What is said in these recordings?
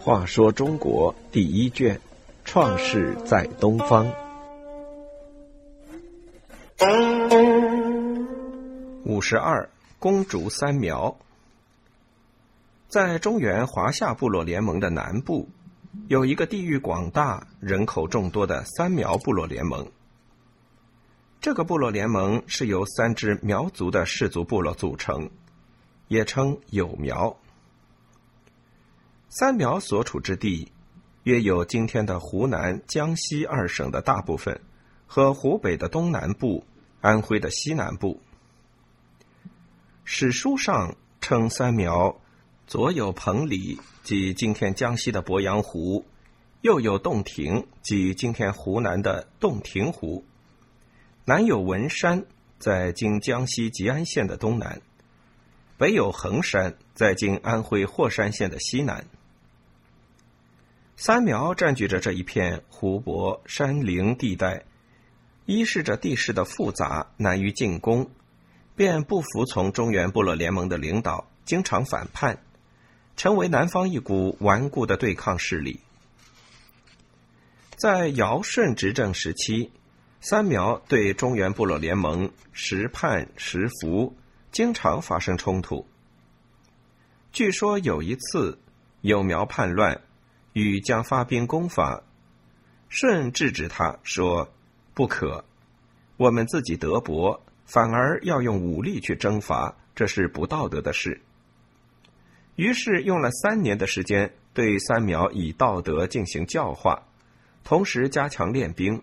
话说中国第一卷，创世在东方。五十二，公主三苗。在中原华夏部落联盟的南部，有一个地域广大、人口众多的三苗部落联盟。这个部落联盟是由三支苗族的氏族部落组成，也称有苗。三苗所处之地，约有今天的湖南、江西二省的大部分，和湖北的东南部、安徽的西南部。史书上称三苗，左有彭蠡，即今天江西的鄱阳湖；右有洞庭，即今天湖南的洞庭湖；南有文山，在今江西吉安县的东南；北有衡山，在今安徽霍山县的西南。三苗占据着这一片湖泊山林地带，一是这地势的复杂难于进攻，便不服从中原部落联盟的领导，经常反叛，成为南方一股顽固的对抗势力。在尧舜执政时期，三苗对中原部落联盟时叛时服，经常发生冲突。据说有一次，有苗叛乱。禹将发兵攻伐，舜制止他说：“不可，我们自己德薄，反而要用武力去征伐，这是不道德的事。”于是用了三年的时间，对三苗以道德进行教化，同时加强练兵。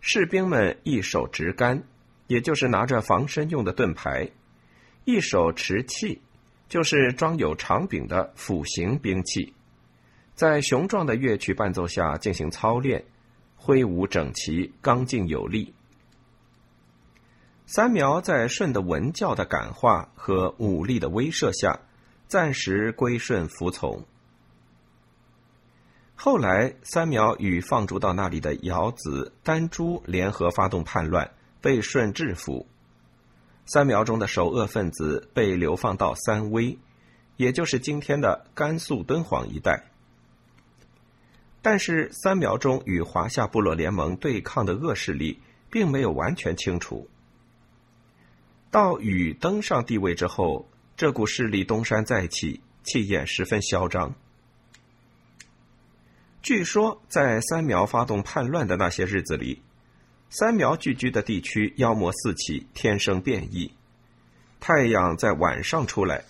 士兵们一手执杆，也就是拿着防身用的盾牌；一手持器，就是装有长柄的斧形兵器。在雄壮的乐曲伴奏下进行操练，挥舞整齐、刚劲有力。三苗在舜的文教的感化和武力的威慑下，暂时归顺服从。后来，三苗与放逐到那里的尧子、丹朱联合发动叛乱，被舜制服。三苗中的首恶分子被流放到三威，也就是今天的甘肃敦煌一带。但是，三苗中与华夏部落联盟对抗的恶势力，并没有完全清除。到禹登上帝位之后，这股势力东山再起，气焰十分嚣张。据说，在三苗发动叛乱的那些日子里，三苗聚居的地区妖魔四起，天生变异。太阳在晚上出来，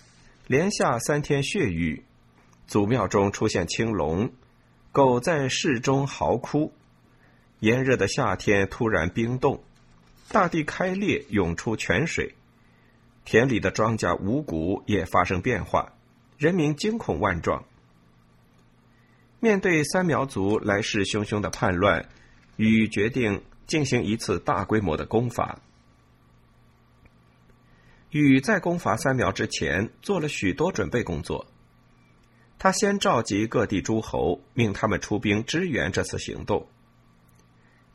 连下三天血雨，祖庙中出现青龙。狗在室中嚎哭，炎热的夏天突然冰冻，大地开裂，涌出泉水，田里的庄稼五谷也发生变化，人民惊恐万状。面对三苗族来势汹汹的叛乱，禹决定进行一次大规模的攻伐。禹在攻伐三苗之前，做了许多准备工作。他先召集各地诸侯，命他们出兵支援这次行动。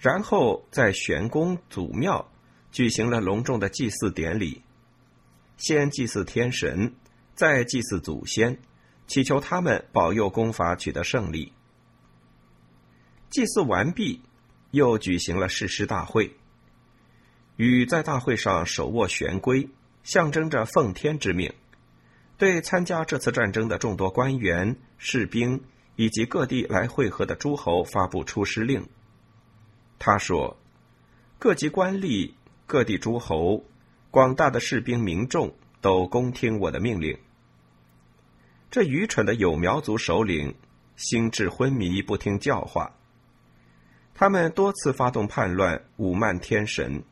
然后在玄宫祖庙举行了隆重的祭祀典礼，先祭祀天神，再祭祀祖先，祈求他们保佑攻伐取得胜利。祭祀完毕，又举行了誓师大会。禹在大会上手握玄龟，象征着奉天之命。对参加这次战争的众多官员、士兵以及各地来会合的诸侯发布出师令。他说：“各级官吏、各地诸侯、广大的士兵民众都恭听我的命令。”这愚蠢的有苗族首领心智昏迷，不听教化。他们多次发动叛乱，侮慢天神。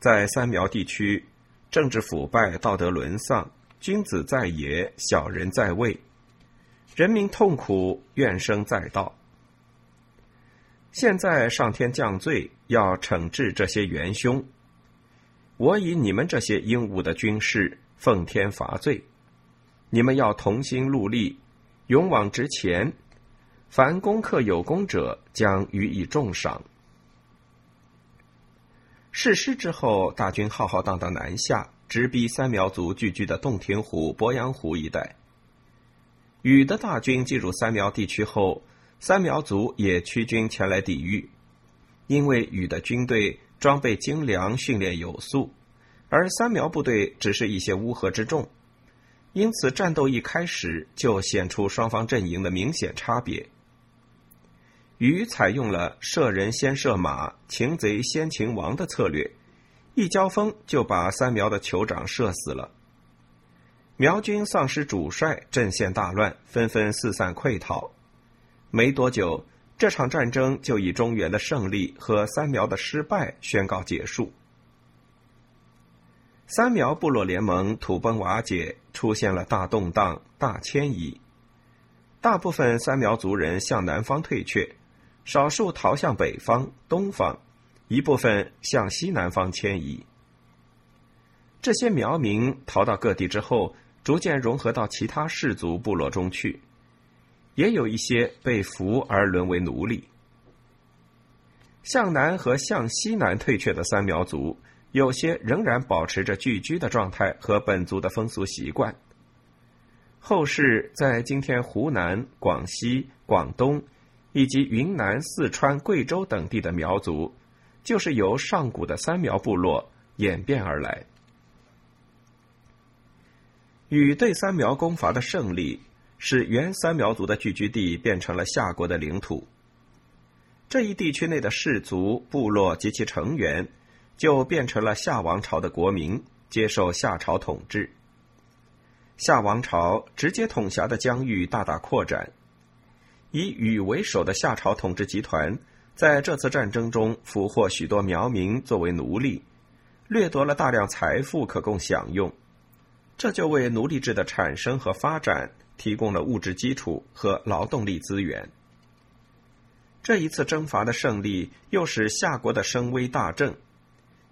在三苗地区，政治腐败，道德沦丧。君子在野，小人在位，人民痛苦，怨声载道。现在上天降罪，要惩治这些元凶。我以你们这些英武的军士奉天罚罪，你们要同心戮力，勇往直前。凡攻克有功者，将予以重赏。誓师之后，大军浩浩荡荡南下，直逼三苗族聚居的洞庭湖、鄱阳湖一带。禹的大军进入三苗地区后，三苗族也驱军前来抵御。因为禹的军队装备精良、训练有素，而三苗部队只是一些乌合之众，因此战斗一开始就显出双方阵营的明显差别。禹采用了射人先射马，擒贼先擒王的策略，一交锋就把三苗的酋长射死了。苗军丧失主帅，阵线大乱，纷纷四散溃逃。没多久，这场战争就以中原的胜利和三苗的失败宣告结束。三苗部落联盟土崩瓦解，出现了大动荡、大迁移。大部分三苗族人向南方退却，少数逃向北方、东方，一部分向西南方迁移。这些苗民逃到各地之后。逐渐融合到其他氏族部落中去，也有一些被俘而沦为奴隶。向南和向西南退却的三苗族，有些仍然保持着聚居的状态和本族的风俗习惯。后世在今天湖南、广西、广东以及云南、四川、贵州等地的苗族，就是由上古的三苗部落演变而来。禹对三苗攻伐的胜利，使原三苗族的聚居地变成了夏国的领土。这一地区内的氏族、部落及其成员，就变成了夏王朝的国民，接受夏朝统治。夏王朝直接统辖的疆域大大扩展。以禹为首的夏朝统治集团，在这次战争中俘获许多苗民作为奴隶，掠夺了大量财富可供享用。这就为奴隶制的产生和发展提供了物质基础和劳动力资源。这一次征伐的胜利，又使夏国的声威大振，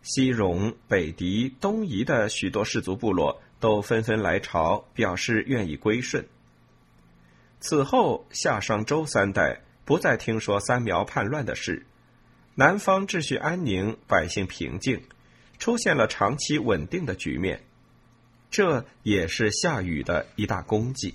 西戎、北狄、东夷的许多氏族部落都纷纷来朝，表示愿意归顺。此后，夏商周三代不再听说三苗叛乱的事，南方秩序安宁，百姓平静，出现了长期稳定的局面。这也是夏禹的一大功绩。